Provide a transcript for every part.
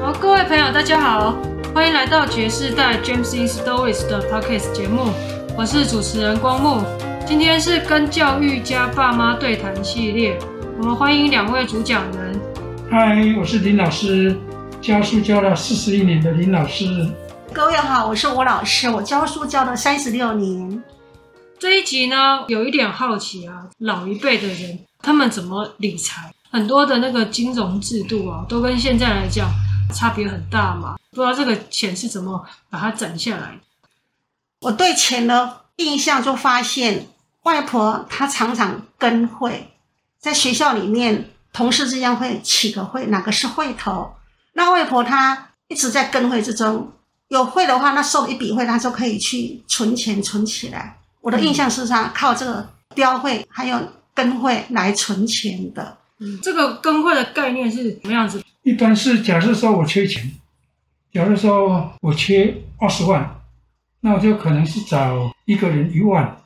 好，各位朋友，大家好，欢迎来到爵士带 James in Stories 的 Podcast 节目，我是主持人光木。今天是跟教育家爸妈对谈系列，我们欢迎两位主讲人。嗨，我是林老师，教书教了四十一年的林老师。各位好，我是吴老师，我教书教了三十六年。这一集呢，有一点好奇啊，老一辈的人他们怎么理财？很多的那个金融制度啊，都跟现在来讲差别很大嘛。不知道这个钱是怎么把它攒下来？我对钱的印象就发现，外婆她常常跟会，在学校里面同事之间会起个会，哪个是会头？那外婆她一直在跟会之中，有会的话，那收一笔会，她就可以去存钱存起来。我的印象是她靠这个标会还有跟会来存钱的。嗯，这个跟会的概念是什么样子？一般是假设说我缺钱，假如说我缺二十万，那我就可能是找一个人一万，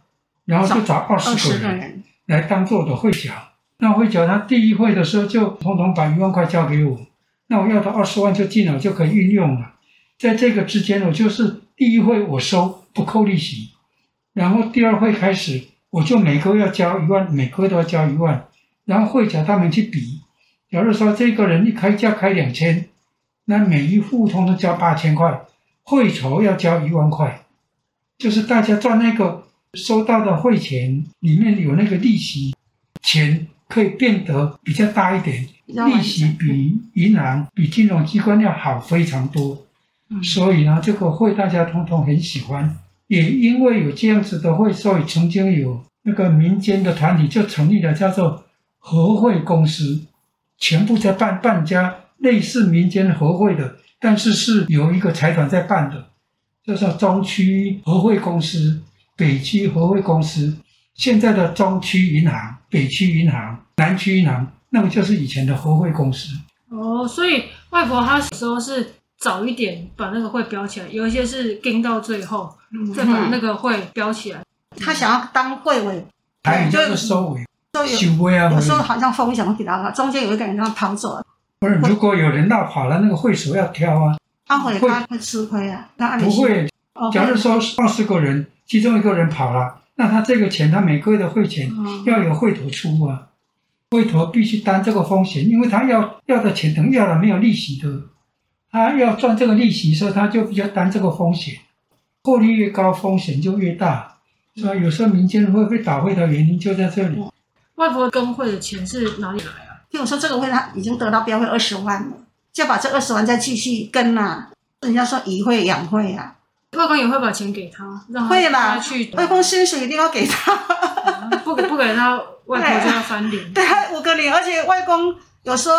然后就找二十个人来当做我的会缴。那会缴他第一会的时候就统统把一万块交给我，那我要的二十万就进了，就可以运用了。在这个之间，我就是第一会我收不扣利息。然后第二会开始，我就每个月要交一万，每个月都要交一万。然后会叫他们去比，假如说这个人一开价开两千，那每一户通通交八千块，会酬要交一万块，就是大家赚那个收到的会钱里面有那个利息，钱可以变得比较大一点，利息比银行比金融机关要好非常多，所以呢，这个会大家通通很喜欢。也因为有这样子的会，所以曾经有那个民间的团体就成立了，叫做和会公司，全部在办办家类似民间和会的，但是是有一个财团在办的，叫做中区和会公司、北区和会公司，现在的中区银行、北区银行、南区银行，那个就是以前的和会公司。哦，所以外婆她说是。早一点把那个会标起来，有一些是跟到最后，嗯、再把那个会标起来。他想要当会尾，还有就是收尾，收尾啊。有时候好像风险会比较大，中间有一个人要逃走了。不是，如果有人闹跑了，那个会首要挑啊。他会他会吃亏啊。那不会。假如说二十个人，其中一个人跑了，那他这个钱，他每个月的会钱要有会头出啊。会头必须担这个风险，因为他要要的钱等于要了没有利息的。他要赚这个利息，所以他就比较担这个风险，获利越高，风险就越大。所以有时候民间会被倒会的原因就在这里。外婆跟会的钱是哪里来啊？听我说，这个会他已经得到标会二十万了，就要把这二十万再继续跟啊。人家说以会养会啊，外公也会把钱给他，让他会啦。去外公薪水一定要给他，不给不给他，外婆就要翻脸。对，五个零，而且外公有时候。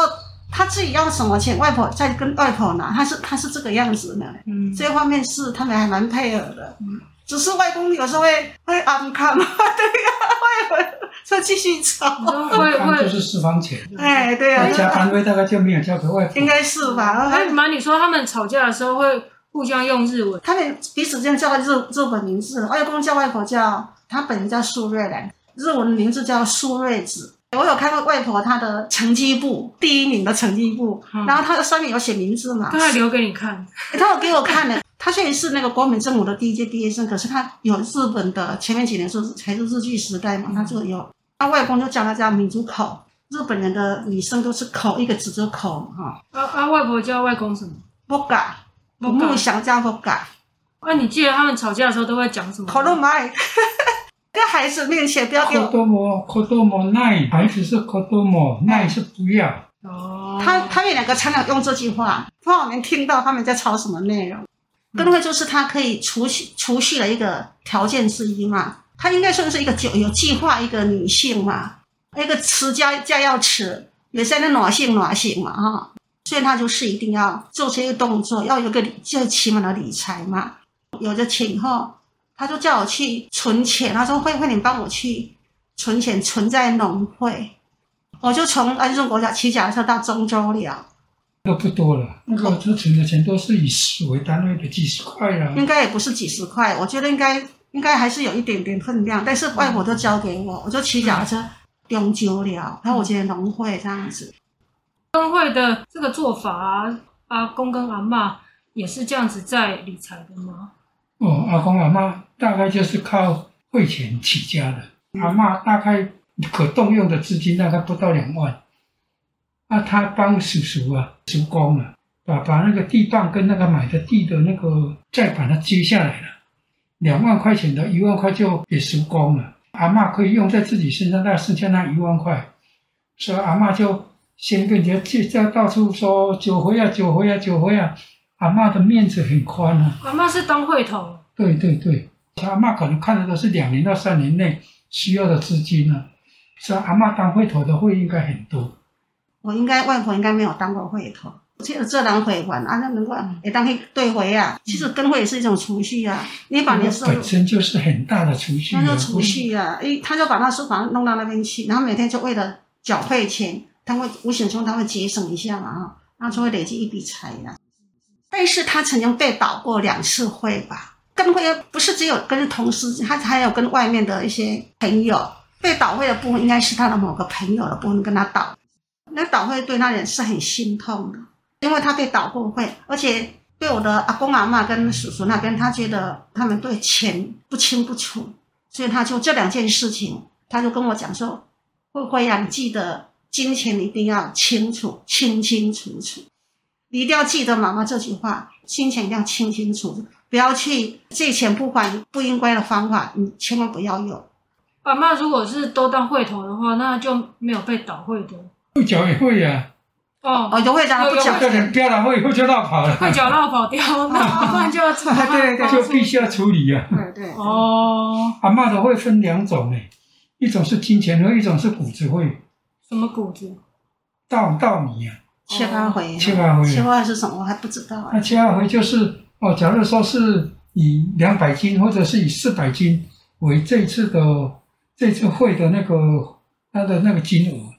他自己要什么钱，外婆再跟外婆拿，他是他是这个样子的，嗯，这方面是他们还蛮配合的，嗯，只是外公有时候会会安康。嘛，对呀、啊，外婆再继续吵，安康就是私房钱，哎，对呀、啊，家安慰大概就没有交给外婆，应该是吧？哎，妈，你说他们吵架的时候会互相用日文，他们彼此间叫日日本名字，外公叫外婆叫，他本人叫苏瑞兰，日文名字叫苏瑞子。我有看过外婆她的成绩簿，第一名的成绩簿，嗯、然后她的上面有写名字嘛？她还留给你看，她有给我看的。她虽然是那个国民政府的第一届毕业生，可是她有日本的前面几年是还是日据时代嘛，她就有。她外公就叫他叫民族口，日本人的女生都是口一个字就口哈。啊啊！外婆叫外公什么？不嘎，木想叫不嘎。啊，你记得他们吵架的时候都会讲什么？口都买。在孩子面前不要给我。子も子もない，孩子是子もない是不要。哦。他他们两个常常用这句话，怕我们听到他们在吵什么内容。跟会就是他可以储蓄储蓄的一个条件之一嘛。他应该算是一个有有计划一个女性嘛，一个持家家要持，也是那暖性暖性嘛哈。所以他就是一定要做这些动作，要有个最起码的理财嘛。有了钱以后。 他就叫我去存钱，他说：“慧慧，你帮我去存钱，存在农会。”我就从安顺国小骑脚踏车到中州了，那不多了。那个这存的钱都是以十为单位的，几十块啊。应该也不是几十块，我觉得应该应该还是有一点点分量。但是外婆都交给我，我就骑脚踏车中州了，还有我觉得农会这样子。跟会的这个做法啊，阿公跟阿嬷也是这样子在理财的吗？哦，阿公阿妈大概就是靠汇钱起家的，嗯、阿嬷大概可动用的资金大概不到两万，那他帮叔叔啊，叔公啊，把把那个地磅跟那个买的地的那个再把它接下来了，两万块钱的一万块就给叔公了，阿嬷可以用在自己身上，但剩下那一万块，所以阿嬷就先跟人家借，在到处说酒回啊，酒回啊，酒回啊。阿嬷的面子很宽啊！阿嬷是当会头。对对对，阿嬷可能看的都是两年到三年内需要的资金呢。所以阿嬷当会头的会应该很多。我应该外婆应该没有当过会头，其实这当会玩啊，那能够也当去对回啊。其实跟会也是一种储蓄啊，你把你的收入本身就是很大的储蓄。那就储蓄啊，诶，他就把那书房弄到那边去，然后每天就为了缴会钱，他会无形中他会节省一下嘛，哈，然后就会累积一笔财呀。但是他曾经被倒过两次会吧，跟会不是只有跟同事，他还有跟外面的一些朋友被倒会的部分，应该是他的某个朋友的部分跟他倒，那倒会对那人是很心痛的，因为他被倒过会，而且对我的阿公阿妈跟叔叔那边，他觉得他们对钱不清不楚，所以他就这两件事情，他就跟我讲说，会会呀，你记得金钱一定要清楚，清清楚楚。你一定要记得妈妈这句话，金钱一定要清清楚楚，不要去借钱不还，不应该的方法，你千万不要用。阿嬷如果是都当会头的话，那就没有被倒会的。会缴也会呀。哦哦，有会缴不缴？有人标了会，会就落跑了。会缴落跑掉，那 不然就要处理。对对，就必须要处理呀。对对。哦。阿嬷的会分两种诶，一种是金钱会，一种是谷子会。什么谷子？稻稻米呀。切花回，切花回，切花是什么？我还不知道。啊那切花回就是哦，假如说是以两百斤或者是以四百斤为这次的这次会的那个它的那个金额，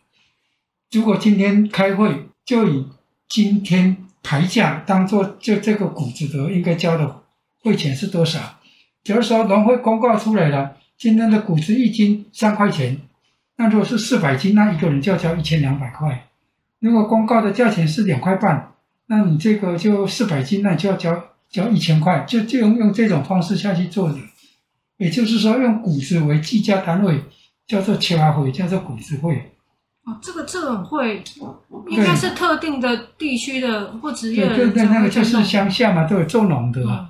如果今天开会就以今天牌价当做就这个股子的应该交的会钱是多少？假如说农会公告出来了，今天的股子一斤三块钱，那如果是四百斤，那一个人就要交一千两百块。如果公告的价钱是两块半，那你这个就四百斤，那你就要交交一千块，就就用用这种方式下去做的。也就是说，用谷子为计价单位，叫做切花会，叫做谷子会。哦，这个这种会应该是特定的地区的或职业的。对对对，那个就是乡下嘛，都有做农的。嗯、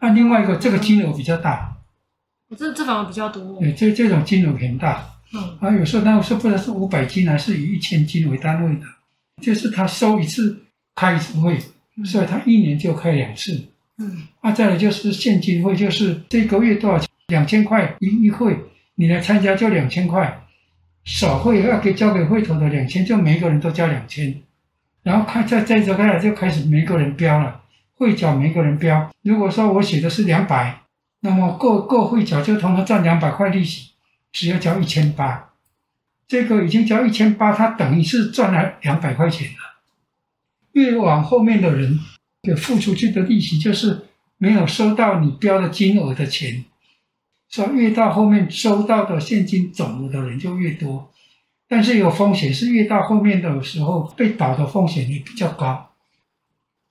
那另外一个，这个金额比较大。这这反而比较多。对，这这种金额很大。嗯。啊，有时候那是不知道是五百斤还是以一千斤为单位的。就是他收一次开一次会，所以他一年就开两次。嗯，啊，再来就是现金会，就是这个月多少钱？两千块一一会，你来参加就两千块。少会要给交给会头的两千，就每个人都交两千。然后开在这周开始就开始每个人标了，会缴每个人标。如果说我写的是两百，那么各各会缴就同时赚两百块利息，只要交一千八。这个已经交一千八，他等于是赚了两百块钱了。越往后面的人给付出去的利息，就是没有收到你标的金额的钱，所以越到后面收到的现金总额的人就越多。但是有风险，是越到后面的时候被倒的风险也比较高。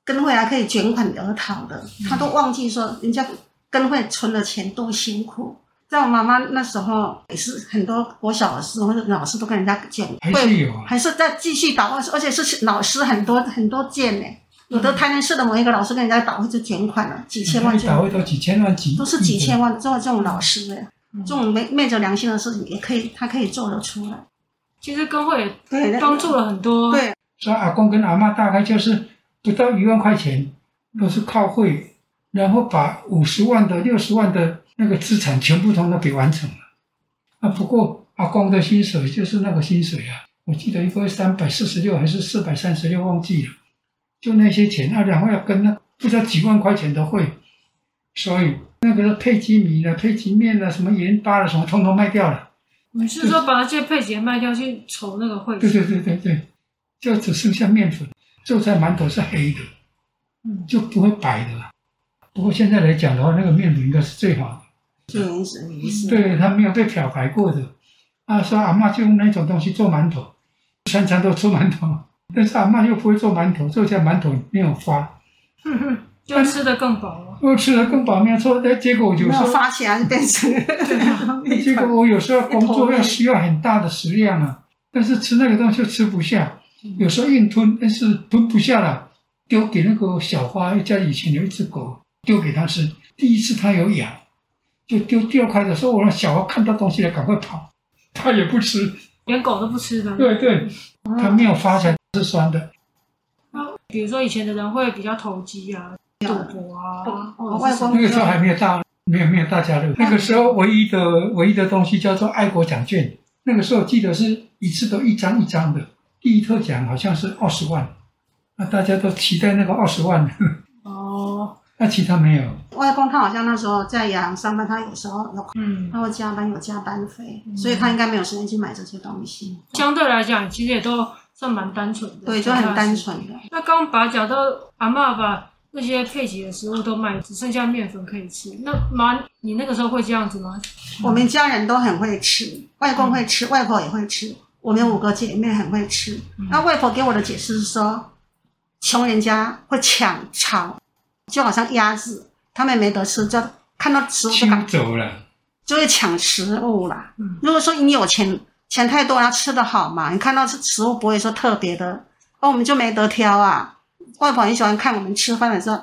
跟会还可以卷款而逃的，他都忘记说人家跟会存的钱多辛苦。在我妈妈那时候，也是很多国小的时候，老师都跟人家捡，还是有啊，还是在继续倒，而且是老师很多很多件呢。有的台南市的某一个老师跟人家倒会就卷款了，几千万，倒会都几千万几，都是几千万。做这种老师的，这种昧昧着良心的事情也可以，他可以做得出来。其实工会对帮助了很多。对，所以阿公跟阿嬷大概就是不到一万块钱，都是靠会，然后把五十万的、六十万的。那个资产全部通通给完成了，啊，不过阿公的薪水就是那个薪水啊，我记得一个月三百四十六还是四百三十六，忘记了，就那些钱啊，然后要跟那不知道几万块钱的会，所以那个配给米的、配给面的、什么盐巴的什么，通通卖掉了。你是说把那些配给卖掉去筹那个会？对对对对对，就只剩下面粉，做出来馒头是黑的，嗯，就不会白的了。不过现在来讲的话，那个面粉应该是最好的。最原始的意思。对，它没有被漂白过的，啊，说阿嬷就用那种东西做馒头，餐餐都吃馒头，但是阿嬷又不会做馒头，做起来馒头没有发，哼哼，就吃得更饱了。又吃得更饱，没有错。但结果有时候发起来就变成，结果我有时候工作要需要很大的食量啊，但是吃那个东西又吃不下，有时候硬吞，但是吞不下了，丢给那个小花，家里以前有一只狗，丢给他吃，第一次他有痒。就丢掉开的时候，我让小孩看到东西了，赶快跑。他也不吃，连狗都不吃的。对对，他没有发起来是酸的。那比如说以前的人会比较投机啊，赌博啊。哦，外公那个时候还没有大，没有没有大家乐。那个时候唯一的唯一的东西叫做爱国奖券。那个时候记得是一次都一张一张的，第一特奖好像是二十万，那大家都期待那个二十万。哦。那其他没有。外公他好像那时候在阳上班，他有时候有，嗯，他会加班有加班费，嗯、所以他应该没有时间去买这些东西。相对来讲，其实也都算蛮单纯的。对，就很单纯的。那刚刚把讲到阿嬷把那些配给的食物都卖，只剩下面粉可以吃。那妈，你那个时候会这样子吗？我们家人都很会吃，外公会吃，嗯、外婆也会吃，我们五个姐妹很会吃。嗯、那外婆给我的解释是说，穷人家会抢炒。就好像鸭子，他们没得吃，就看到食物就赶走了，就会抢食物啦。嗯，如果说你有钱，钱太多，然后吃得好嘛，你看到食物不会说特别的，哦，我们就没得挑啊。外婆很喜欢看我们吃饭的时候，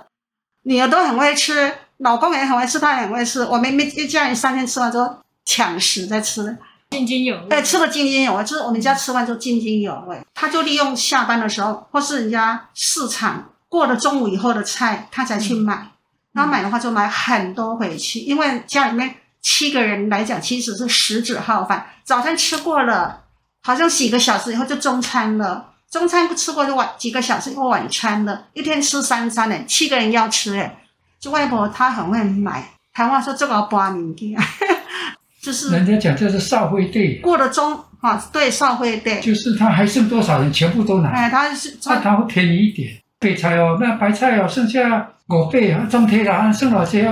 女儿都很会吃，老公也很会吃，他也很会吃。我们一家人三天吃完之后抢食在吃，津津有味。对，吃的津津有味，就是我们家吃饭就津津有味。他就利用下班的时候，或是人家市场。过了中午以后的菜，他才去买。然后买的话就买很多回去，因为家里面七个人来讲，其实是食指浩饭。早餐吃过了，好像几个小时以后就中餐了。中餐不吃过就晚几个小时以后晚餐了。一天吃三餐呢，七个人要吃诶。就外婆她很会买，台湾说这个八名的，就是人家讲这是少会队。过了中啊，对少会队，就是他还剩多少人，全部都拿。哎，他是那他会便宜一点。白菜哦，那白菜哦，剩下五百啊，中天啦，剩哪些？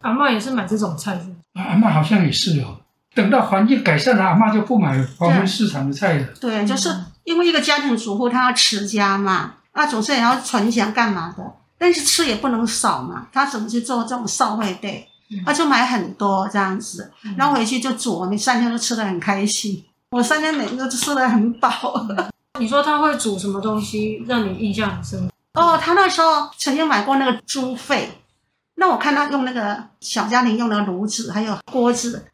阿嬷也是买这种菜是？阿嬷好像也是哦。等到环境改善了，阿嬷就不买黄昏市场的菜了。对，就是因为一个家庭主妇，她要持家嘛，啊，总是也要存钱干嘛的，但是吃也不能少嘛，她怎么去做这种少会对？她就买很多这样子，然后回去就煮，我们三天都吃得很开心。我三天每天都吃得很饱。你说她会煮什么东西让你印象很深？哦，他那时候曾经买过那个猪肺，那我看他用那个小家庭用的炉子还有锅子，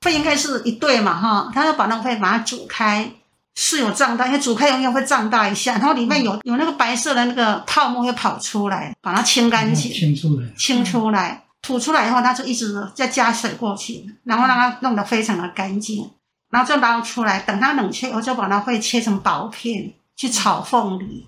肺应该是一对嘛哈，他要把那个肺把它煮开，是有胀大，因为煮开永远会胀大一下，然后里面有有那个白色的那个泡沫会跑出来，把它清干净，清出来，清出来，吐出来以后，他就一直在加水过去，然后让它弄得非常的干净，然后就捞出来，等它冷却以后，就把它会切成薄片去炒凤梨。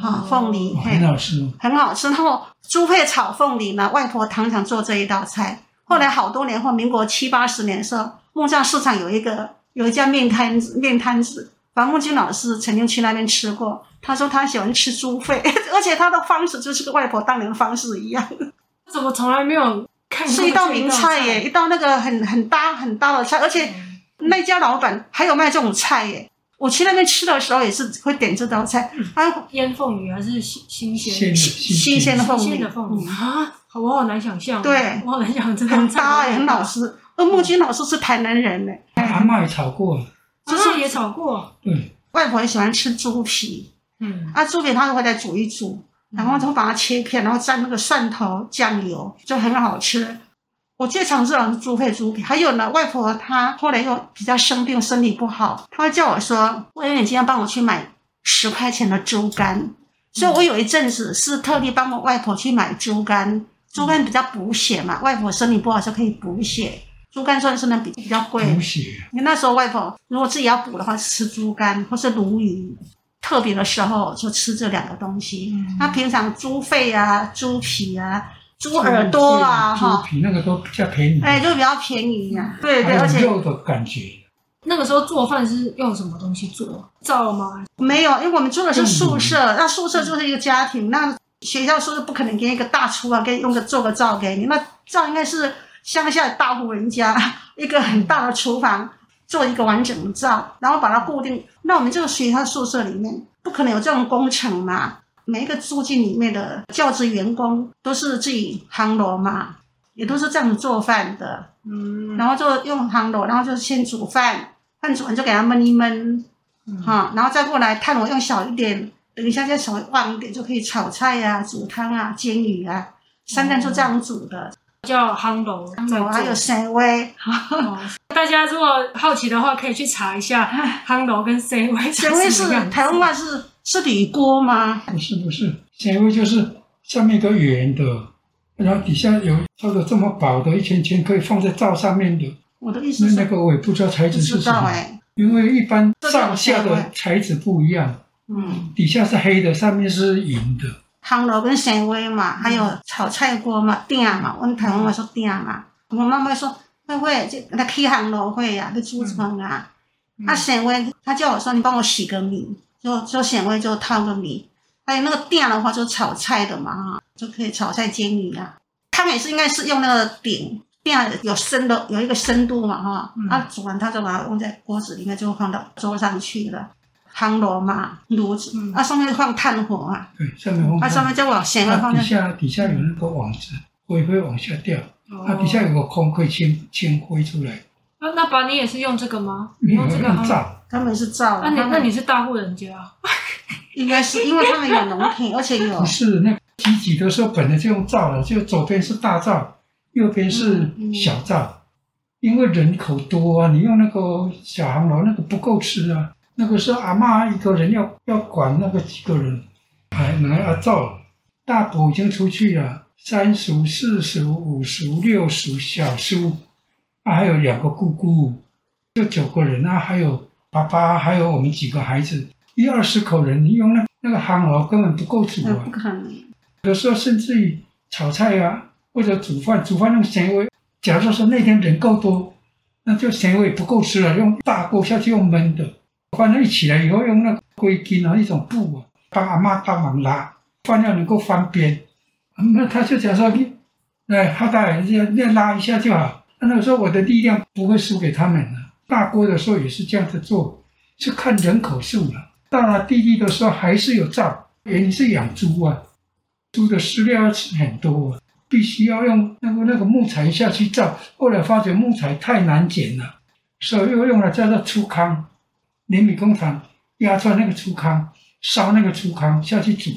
好，凤梨很好吃，很好吃。然后猪肺炒凤梨呢，外婆常常做这一道菜。后来好多年后，民国七八十年的时候，木栅市场有一个有一家面摊子，面摊子，黄木君老师曾经去那边吃过。他说他喜欢吃猪肺，而且他的方式就是跟外婆当年的方式一样。怎么从来没有看过？是一道名菜耶，一道那个很很搭很搭的菜，而且那家老板还有卖这种菜耶。我去那边吃的时候也是会点这道菜，啊，腌凤梨还是新新鲜的新鲜的凤梨，新鲜的凤梨。啊，我好难想象，对，我好难想象，很搭哎，很老师。而木君老师是台南人呢，阿妈也炒过，阿嬷也炒过，对，外婆也喜欢吃猪皮，嗯，啊，猪皮她会再煮一煮，然后就把它切片，然后蘸那个蒜头酱油，就很好吃。我最常吃的是猪肺猪皮，还有呢，外婆她后来又比较生病，身体不好，她会叫我说：“我有点今天帮我去买十块钱的猪肝。”所以，我有一阵子是特地帮我外婆去买猪肝。猪肝比较补血嘛，外婆身体不好就可以补血。猪肝算是呢比比较贵。补血。因为那时候外婆如果自己要补的话，吃猪肝或是鲈鱼。特别的时候就吃这两个东西。那、嗯、平常猪肺啊、猪皮啊。猪耳朵啊，哈，猪皮那个都比较便宜，哎，就比较便宜呀，对对，而且肉的感觉。那个时候做饭是用什么东西做？灶吗？没有，因为我们住的是宿舍，那宿舍就是一个家庭，那学校宿舍不可能给你一个大厨啊，给你用个做个灶给你，那灶应该是乡下大户人家 一个很大的厨房，做一个完整的灶，然后把它固定。那我们这个学校宿舍里面不可能有这种工程嘛？每一个住进里面的教职员工都是自己烘炉嘛，也都是这样做饭的。嗯，然后就用烘炉，然后就先煮饭，饭煮完就给它焖一焖，哈、嗯，然后再过来炭炉用小一点，等一下再稍微旺一点就可以炒菜呀、啊、煮汤啊、煎鱼啊，三餐就这样煮的。嗯叫夯炉，还有生威。大家如果好奇的话，可以去查一下夯炉跟生威。生威是台湾话是是铝锅吗？不是不是，生威就是下面一个圆的，然后底下有做的这么薄的一圈圈，可以放在灶上面的。我的意思是，那个我也不知道材质是什么，欸、因为一般上下的材质不一样。嗯，底下是黑的，上面是银的。汤炉跟生威嘛，还有炒菜锅嘛，鼎嘛，我们台湾话说鼎嘛。我妈妈说，会会就那开夯炉会呀，去煮汤啊。他生威，他叫我说，你帮我洗个米，就就显微就烫个米。还有那个鼎的话，就炒菜的嘛，哈，就可以炒菜煎鱼啊。他们也是应该是用那个鼎，鼎有深的，有一个深度嘛，哈。他煮完，他就把它放在锅子里面，就放到桌上去了。汤炉嘛，炉子，嗯、啊，上面放炭火啊，对，上面放，啊，上面再往下放，底下底下有那个网子，灰会往下掉，哦、啊，底下有个空可以清清灰出来。那、啊、那把你也是用这个吗？你用这个灶，他们是灶。那你那你是大户人家？应该是，因为他们有农田，而且有。不是，那集集的时候本来就用灶了，就左边是大灶，右边是小灶，嗯嗯、因为人口多啊，你用那个小航楼那个不够吃啊。那个时候阿妈一个人要要管那个几个人，还能要灶，大伯已经出去了，三叔、四叔、五叔、六叔、小叔，啊，还有两个姑姑，就九个人啊，还有爸爸，还有我们几个孩子，一二十口人，你用那那个夯炉根本不够煮啊。不可能。有时候甚至于炒菜啊，或者煮饭，煮饭用纤维。假如说那天人够多，那就纤维不够吃了，用大锅下去用焖的。饭了一起来以后，用那个归根啊，一种布啊，帮阿妈帮忙拉，饭要能够翻边。那他就讲说，你来好大人家再拉一下就好。那个时候我的力量不会输给他们了。大锅的时候也是这样子做，是看人口数了。到了弟弟的时候还是有灶，原因是养猪啊，猪的饲料要吃很多，啊，必须要用那个那个木材下去灶。后来发觉木材太难捡了，所以又用了叫做粗糠。碾米工厂压出来那个粗糠，烧那个粗糠下去煮。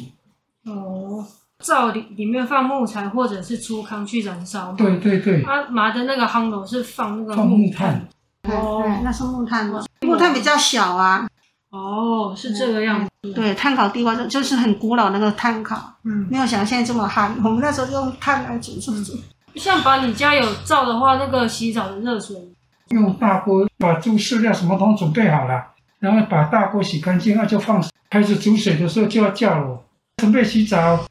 哦，灶里里面放木材或者是粗糠去燃烧。对对对。他麻的那个夯炉是放那个放木炭。哦，那是木炭，木炭比较小啊。哦，是这个样子。对，炭烤地瓜就就是很古老那个炭烤。嗯。没有想到现在这么憨，我们那时候用炭来煮煮煮。像把你家有灶的话，那个洗澡的热水。用大锅把猪饲料什么都准备好了。然后把大锅洗干净，那就放开始煮水的时候就要叫了，准备洗澡。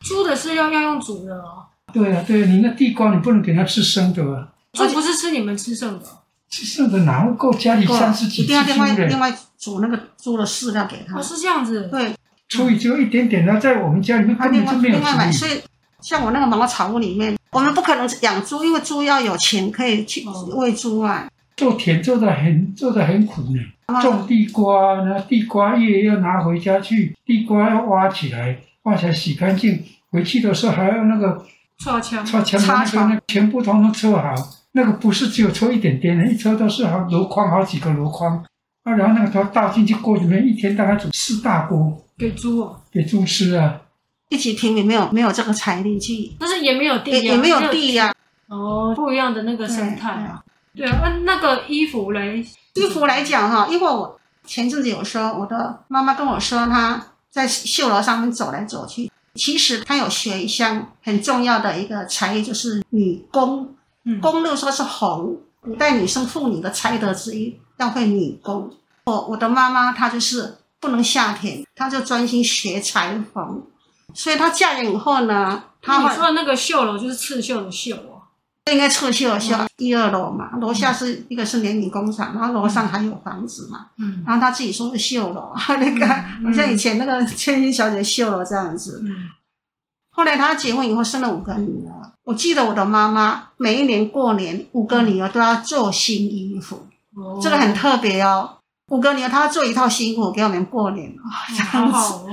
猪的饲料要用煮的哦。对啊，对啊，你那地瓜你不能给它吃生的啊。猪不是吃你们吃剩的。吃剩的哪会够？家里三十几只猪一定要另外另外煮那个猪的饲料给他。哦，是这样子。对。所以就一点点呢在我们家里面根本就没有。另外买，所以像我那个茅草屋里面，我们不可能养猪，因为猪要有钱可以去喂猪啊。做田做的很做的很苦呢。种地瓜，呢地瓜叶要拿回家去，地瓜要挖起来，挖起来洗干净，回去的时候还要那个擦枪，擦枪那个全部统统搓好，那个不是只有抽一点点的，一抽都是好箩筐好几个箩筐，啊，然后那个都倒进去锅里面，一天大概煮四大锅，给猪哦，给猪吃啊，一级平民没有没有这个财力去，但是也没有地，也没有地呀，哦，不一样的那个生态啊，对啊，那那个衣服嘞。衣服来讲哈，因为我前阵子有说，我的妈妈跟我说，她在绣楼上面走来走去。其实她有学一项很重要的一个才艺，就是女工。嗯，工六说是红，古代女生妇女的才德之一，要会女工。我我的妈妈她就是不能下田，她就专心学裁缝。所以她嫁人以后呢，她你说的那个绣楼就是刺绣的绣哦。应该刺绣的绣一二楼嘛，楼下是一个是联名工厂，然后楼上还有房子嘛。嗯，然后她自己说是绣楼，那个好像以前那个千金小姐绣楼这样子。嗯，后来他结婚以后生了五个女儿，我记得我的妈妈每一年过年五个女儿都要做新衣服，哦，这个很特别哦。五个女儿，她要做一套新衣服给我们过年啊，这样子。好好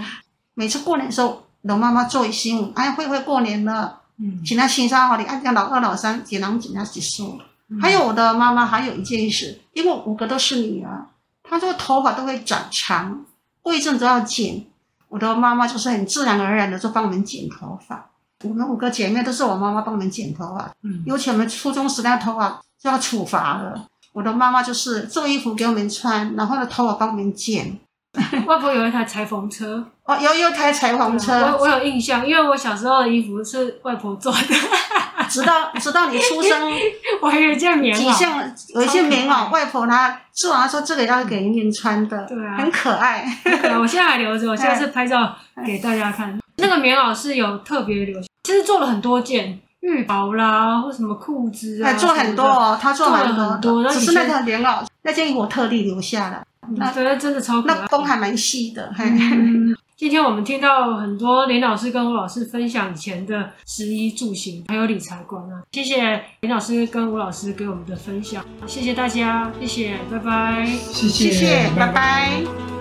每次过年的时候，我妈妈做一新衣服，哎，会不会过年了？嗯，请她新衫好的，按照老二、老三，给他们请她去梳。还有我的妈妈还有一件事，因为五个都是女儿，她这个头发都会长长，过一阵子要剪。我的妈妈就是很自然而然的就帮我们剪头发。我们五个姐妹都是我妈妈帮我们剪头发。嗯，尤其我们初中时代头发就要处罚了。我的妈妈就是做衣服给我们穿，然后呢头发帮我们剪。外婆有一台裁缝车，哦，有有台裁缝车，我我有印象，因为我小时候的衣服是外婆做的。直到直到你出生，我还有一件棉袄，几项有一件棉袄，外婆她做完说这个要给您穿的，对啊，很可爱。对，我现在还留着，我下次拍照给大家看。那个棉袄是有特别留，其实做了很多件浴袍啦，或什么裤子啊，做很多哦，他做了很多，只是那条棉袄那件衣服我特地留下来。那觉得真的超可爱，那风还蛮细的。嗯，今天我们听到很多林老师跟吴老师分享以前的食衣住行，还有理财观啊。谢谢林老师跟吴老师给我们的分享，谢谢大家，谢谢，拜拜，谢谢，谢谢，拜拜。